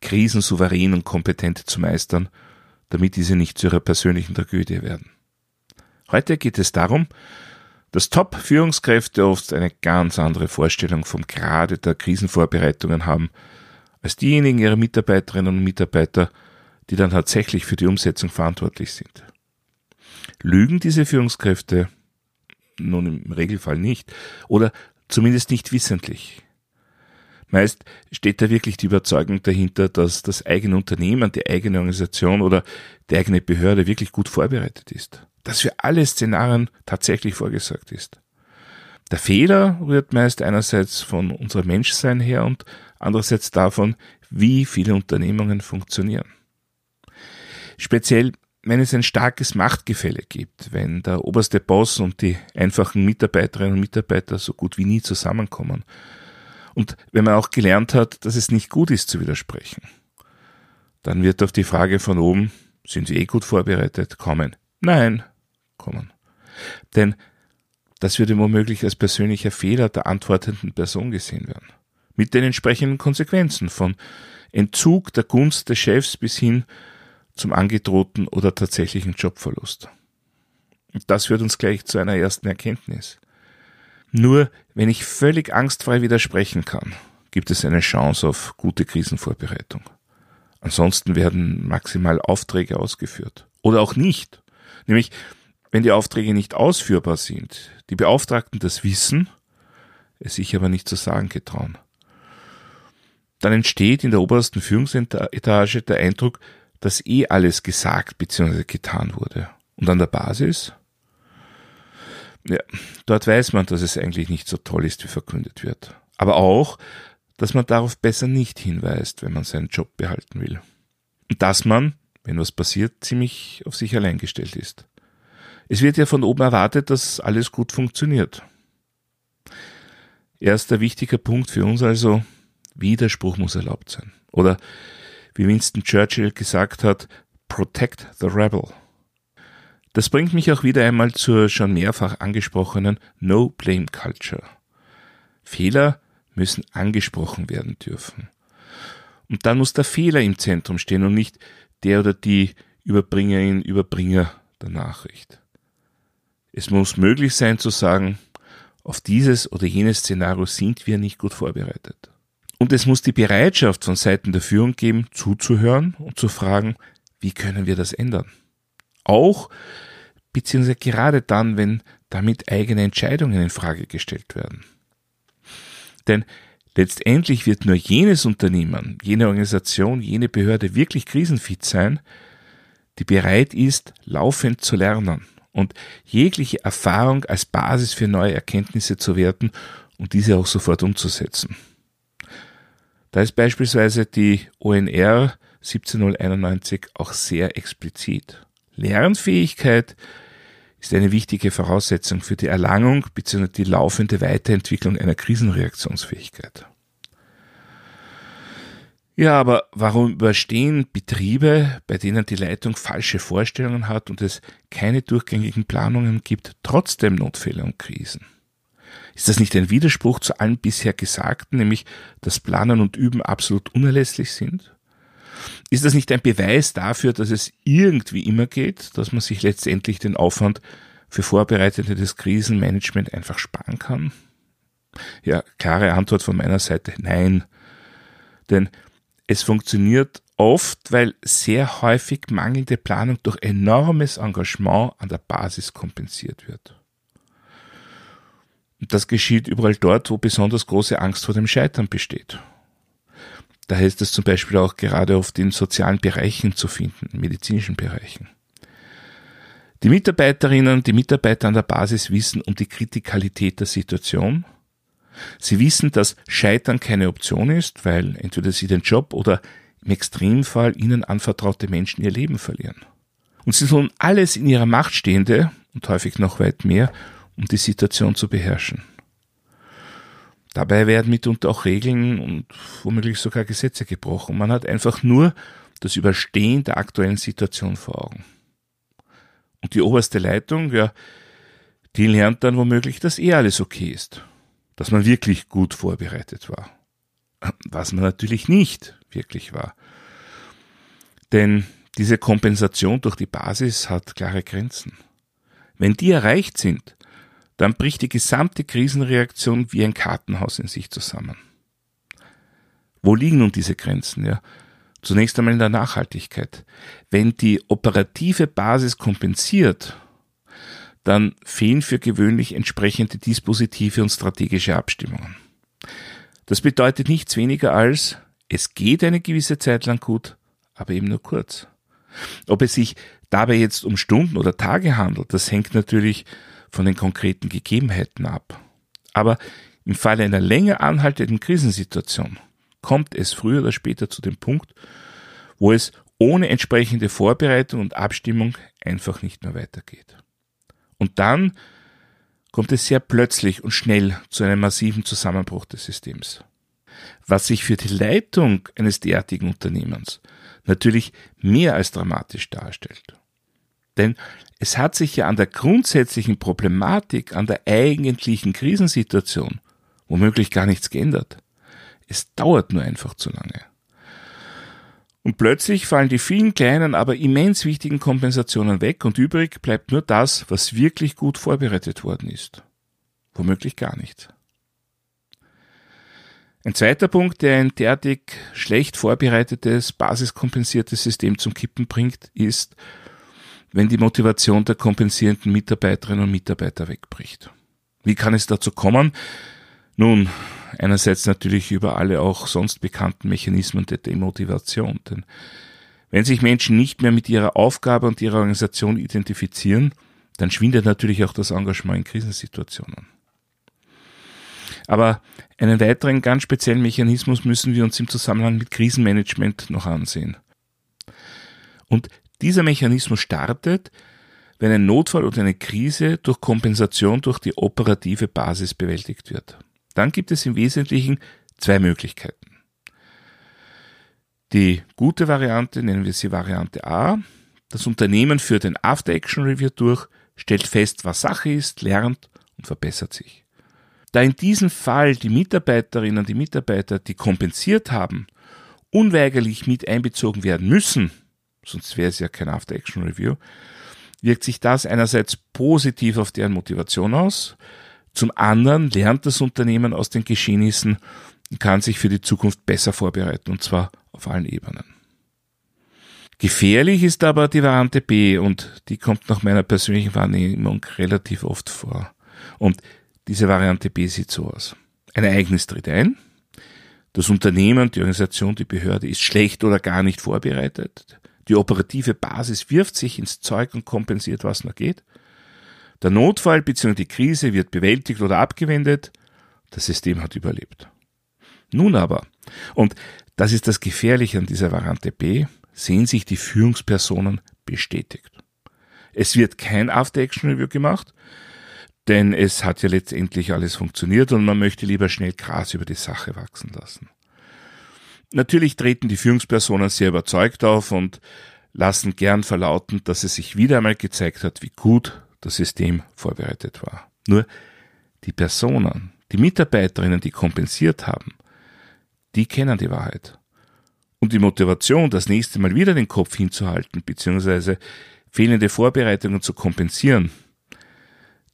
Krisen souverän und kompetent zu meistern, damit diese nicht zu ihrer persönlichen Tragödie werden. Heute geht es darum, dass Top-Führungskräfte oft eine ganz andere Vorstellung vom Grade der Krisenvorbereitungen haben, als diejenigen ihrer Mitarbeiterinnen und Mitarbeiter, die dann tatsächlich für die Umsetzung verantwortlich sind. Lügen diese Führungskräfte? Nun im Regelfall nicht. Oder zumindest nicht wissentlich. Meist steht da wirklich die Überzeugung dahinter, dass das eigene Unternehmen, die eigene Organisation oder die eigene Behörde wirklich gut vorbereitet ist. Dass für alle Szenarien tatsächlich vorgesagt ist. Der Fehler rührt meist einerseits von unserem Menschsein her und andererseits davon, wie viele Unternehmungen funktionieren. Speziell, wenn es ein starkes Machtgefälle gibt, wenn der oberste Boss und die einfachen Mitarbeiterinnen und Mitarbeiter so gut wie nie zusammenkommen und wenn man auch gelernt hat, dass es nicht gut ist zu widersprechen, dann wird auf die Frage von oben, sind Sie eh gut vorbereitet, kommen. Nein, kommen. Denn das würde womöglich als persönlicher Fehler der antwortenden Person gesehen werden. Mit den entsprechenden Konsequenzen von Entzug der Gunst des Chefs bis hin zum angedrohten oder tatsächlichen Jobverlust. Und das führt uns gleich zu einer ersten Erkenntnis. Nur wenn ich völlig angstfrei widersprechen kann, gibt es eine Chance auf gute Krisenvorbereitung. Ansonsten werden maximal Aufträge ausgeführt. Oder auch nicht. Nämlich, wenn die Aufträge nicht ausführbar sind, die Beauftragten das wissen, es sich aber nicht zu sagen getrauen. Dann entsteht in der obersten Führungsetage der Eindruck, dass eh alles gesagt bzw. getan wurde. Und an der Basis ja, dort weiß man, dass es eigentlich nicht so toll ist, wie verkündet wird. Aber auch, dass man darauf besser nicht hinweist, wenn man seinen Job behalten will. Und dass man, wenn was passiert, ziemlich auf sich allein gestellt ist. Es wird ja von oben erwartet, dass alles gut funktioniert. Erster wichtiger Punkt für uns also, Widerspruch muss erlaubt sein. Oder wie Winston Churchill gesagt hat, protect the rebel. Das bringt mich auch wieder einmal zur schon mehrfach angesprochenen No-Blame-Culture. Fehler müssen angesprochen werden dürfen. Und dann muss der Fehler im Zentrum stehen und nicht der oder die Überbringerin, Überbringer der Nachricht. Es muss möglich sein zu sagen, auf dieses oder jenes Szenario sind wir nicht gut vorbereitet. Und es muss die Bereitschaft von Seiten der Führung geben, zuzuhören und zu fragen, wie können wir das ändern? Auch beziehungsweise gerade dann, wenn damit eigene Entscheidungen in Frage gestellt werden. Denn letztendlich wird nur jenes Unternehmen, jene Organisation, jene Behörde wirklich krisenfit sein, die bereit ist, laufend zu lernen und jegliche Erfahrung als Basis für neue Erkenntnisse zu werten und diese auch sofort umzusetzen. Da ist beispielsweise die ONR 17091 auch sehr explizit. Lernfähigkeit ist eine wichtige Voraussetzung für die Erlangung bzw. die laufende Weiterentwicklung einer Krisenreaktionsfähigkeit. Ja, aber warum überstehen Betriebe, bei denen die Leitung falsche Vorstellungen hat und es keine durchgängigen Planungen gibt, trotzdem Notfälle und Krisen? Ist das nicht ein Widerspruch zu allem bisher Gesagten, nämlich dass Planen und Üben absolut unerlässlich sind? Ist das nicht ein Beweis dafür, dass es irgendwie immer geht, dass man sich letztendlich den Aufwand für vorbereitetes Krisenmanagement einfach sparen kann? Ja, klare Antwort von meiner Seite, nein. Denn es funktioniert oft, weil sehr häufig mangelnde Planung durch enormes Engagement an der Basis kompensiert wird. Und das geschieht überall dort, wo besonders große Angst vor dem Scheitern besteht. Daher ist es zum Beispiel auch gerade oft in sozialen Bereichen zu finden, medizinischen Bereichen. Die Mitarbeiterinnen, die Mitarbeiter an der Basis wissen um die Kritikalität der Situation. Sie wissen, dass Scheitern keine Option ist, weil entweder sie den Job oder im Extremfall ihnen anvertraute Menschen ihr Leben verlieren. Und sie tun alles in ihrer Macht Stehende und häufig noch weit mehr, um die Situation zu beherrschen. Dabei werden mitunter auch Regeln und womöglich sogar Gesetze gebrochen. Man hat einfach nur das Überstehen der aktuellen Situation vor Augen. Und die oberste Leitung, ja, die lernt dann womöglich, dass eh alles okay ist, dass man wirklich gut vorbereitet war. Was man natürlich nicht wirklich war. Denn diese Kompensation durch die Basis hat klare Grenzen. Wenn die erreicht sind, dann bricht die gesamte Krisenreaktion wie ein Kartenhaus in sich zusammen. Wo liegen nun diese Grenzen? Ja, zunächst einmal in der Nachhaltigkeit. Wenn die operative Basis kompensiert, dann fehlen für gewöhnlich entsprechende dispositive und strategische Abstimmungen. Das bedeutet nichts weniger als, es geht eine gewisse Zeit lang gut, aber eben nur kurz. Ob es sich dabei jetzt um Stunden oder Tage handelt, das hängt natürlich von den konkreten Gegebenheiten ab. Aber im Falle einer länger anhaltenden Krisensituation kommt es früher oder später zu dem Punkt, wo es ohne entsprechende Vorbereitung und Abstimmung einfach nicht mehr weitergeht. Und dann kommt es sehr plötzlich und schnell zu einem massiven Zusammenbruch des Systems. Was sich für die Leitung eines derartigen Unternehmens natürlich mehr als dramatisch darstellt. Denn es hat sich ja an der grundsätzlichen Problematik, an der eigentlichen Krisensituation womöglich gar nichts geändert. Es dauert nur einfach zu lange. Und plötzlich fallen die vielen kleinen, aber immens wichtigen Kompensationen weg und übrig bleibt nur das, was wirklich gut vorbereitet worden ist. Womöglich gar nicht. Ein zweiter Punkt, der ein derartig schlecht vorbereitetes, basiskompensiertes System zum Kippen bringt, ist, wenn die Motivation der kompensierenden Mitarbeiterinnen und Mitarbeiter wegbricht. Wie kann es dazu kommen? Nun, einerseits natürlich über alle auch sonst bekannten Mechanismen der Demotivation. Denn wenn sich Menschen nicht mehr mit ihrer Aufgabe und ihrer Organisation identifizieren, dann schwindet natürlich auch das Engagement in Krisensituationen. Aber einen weiteren ganz speziellen Mechanismus müssen wir uns im Zusammenhang mit Krisenmanagement noch ansehen. Und dieser Mechanismus startet, wenn ein Notfall oder eine Krise durch Kompensation durch die operative Basis bewältigt wird. Dann gibt es im Wesentlichen zwei Möglichkeiten. Die gute Variante nennen wir sie Variante A. Das Unternehmen führt ein After-Action-Review durch, stellt fest, was Sache ist, lernt und verbessert sich. Da in diesem Fall die Mitarbeiterinnen und die Mitarbeiter, die kompensiert haben, unweigerlich mit einbezogen werden müssen, sonst wäre es ja kein After-Action-Review, wirkt sich das einerseits positiv auf deren Motivation aus, zum anderen lernt das Unternehmen aus den Geschehnissen und kann sich für die Zukunft besser vorbereiten, und zwar auf allen Ebenen. Gefährlich ist aber die Variante B und die kommt nach meiner persönlichen Wahrnehmung relativ oft vor. Und diese Variante B sieht so aus. Ein Ereignis tritt ein, das Unternehmen, die Organisation, die Behörde ist schlecht oder gar nicht vorbereitet. Die operative Basis wirft sich ins Zeug und kompensiert, was noch geht. Der Notfall bzw. die Krise wird bewältigt oder abgewendet. Das System hat überlebt. Nun aber, und das ist das Gefährliche an dieser Variante B, sehen sich die Führungspersonen bestätigt. Es wird kein After-Action-Review gemacht, denn es hat ja letztendlich alles funktioniert und man möchte lieber schnell Gras über die Sache wachsen lassen. Natürlich treten die Führungspersonen sehr überzeugt auf und lassen gern verlauten, dass es sich wieder einmal gezeigt hat, wie gut das System vorbereitet war. Nur die Personen, die Mitarbeiterinnen, die kompensiert haben, die kennen die Wahrheit. Und die Motivation, das nächste Mal wieder den Kopf hinzuhalten, beziehungsweise fehlende Vorbereitungen zu kompensieren,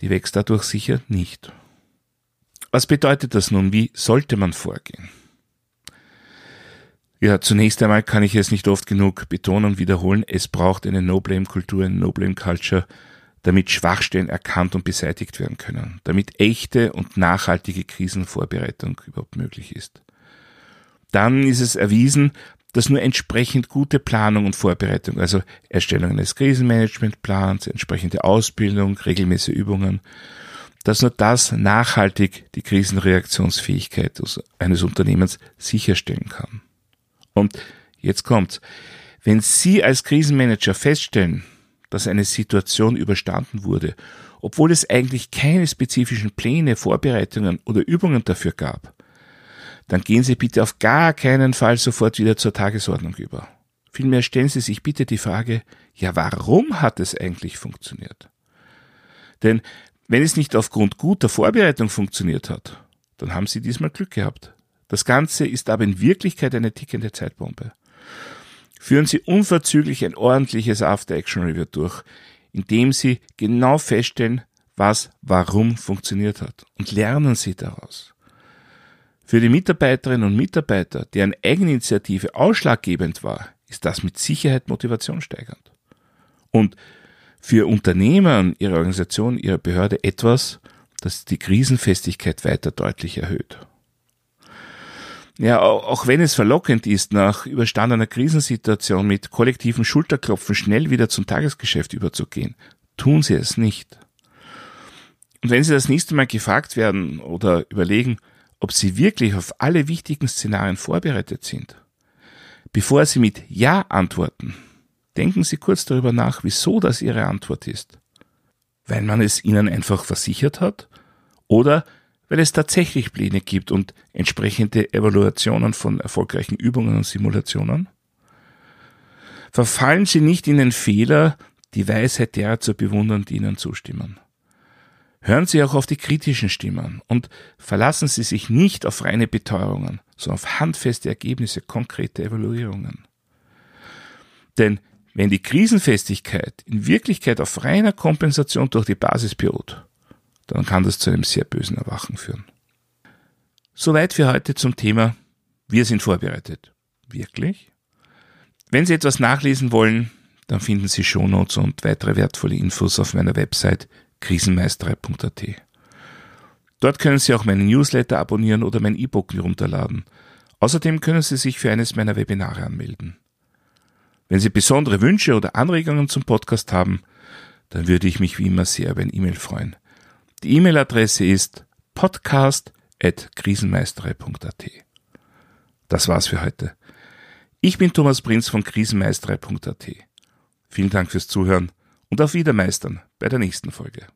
die wächst dadurch sicher nicht. Was bedeutet das nun? Wie sollte man vorgehen? Ja, zunächst einmal kann ich es nicht oft genug betonen und wiederholen, es braucht eine No-Blame-Kultur, eine No-Blame-Culture, damit Schwachstellen erkannt und beseitigt werden können, damit echte und nachhaltige Krisenvorbereitung überhaupt möglich ist. Dann ist es erwiesen, dass nur entsprechend gute Planung und Vorbereitung, also Erstellung eines Krisenmanagementplans, entsprechende Ausbildung, regelmäßige Übungen, dass nur das nachhaltig die Krisenreaktionsfähigkeit eines Unternehmens sicherstellen kann. Und Jetzt kommt's. Wenn Sie als Krisenmanager feststellen, dass eine Situation überstanden wurde, obwohl es eigentlich keine spezifischen Pläne, Vorbereitungen oder Übungen dafür gab, dann gehen Sie bitte auf gar keinen Fall sofort wieder zur Tagesordnung über. Vielmehr stellen Sie sich bitte die Frage, ja, warum hat es eigentlich funktioniert? Denn wenn es nicht aufgrund guter Vorbereitung funktioniert hat, dann haben Sie diesmal Glück gehabt. Das Ganze ist aber in Wirklichkeit eine tickende Zeitbombe. Führen Sie unverzüglich ein ordentliches After-Action-Review durch, indem Sie genau feststellen, was warum funktioniert hat und lernen Sie daraus. Für die Mitarbeiterinnen und Mitarbeiter, deren Eigeninitiative ausschlaggebend war, ist das mit Sicherheit motivationssteigernd. Und für Unternehmer, ihre Organisation, ihre Behörde etwas, das die Krisenfestigkeit weiter deutlich erhöht. Ja, auch wenn es verlockend ist, nach überstandener Krisensituation mit kollektiven Schulterklopfen schnell wieder zum Tagesgeschäft überzugehen, tun Sie es nicht. Und wenn Sie das nächste Mal gefragt werden oder überlegen, ob Sie wirklich auf alle wichtigen Szenarien vorbereitet sind, bevor Sie mit Ja antworten, denken Sie kurz darüber nach, wieso das Ihre Antwort ist. Weil man es Ihnen einfach versichert hat? Oder weil es tatsächlich Pläne gibt und entsprechende Evaluationen von erfolgreichen Übungen und Simulationen? Verfallen Sie nicht in den Fehler, die Weisheit derer zu bewundern, die Ihnen zustimmen. Hören Sie auch auf die kritischen Stimmen und verlassen Sie sich nicht auf reine Beteuerungen, sondern auf handfeste Ergebnisse, konkrete Evaluierungen. Denn wenn die Krisenfestigkeit in Wirklichkeit auf reiner Kompensation durch die Basis beruht, dann kann das zu einem sehr bösen Erwachen führen. Soweit für heute zum Thema Wir sind vorbereitet. Wirklich? Wenn Sie etwas nachlesen wollen, dann finden Sie Shownotes und weitere wertvolle Infos auf meiner Website krisenmeisterei.at. Dort können Sie auch meinen Newsletter abonnieren oder mein E-Book herunterladen. Außerdem können Sie sich für eines meiner Webinare anmelden. Wenn Sie besondere Wünsche oder Anregungen zum Podcast haben, dann würde ich mich wie immer sehr über ein E-Mail freuen. Die E-Mail-Adresse ist podcast.krisenmeisterei.at. Das war's für heute. Ich bin Thomas Prinz von krisenmeisterei.at. Vielen Dank fürs Zuhören und auf Wiedermeistern bei der nächsten Folge.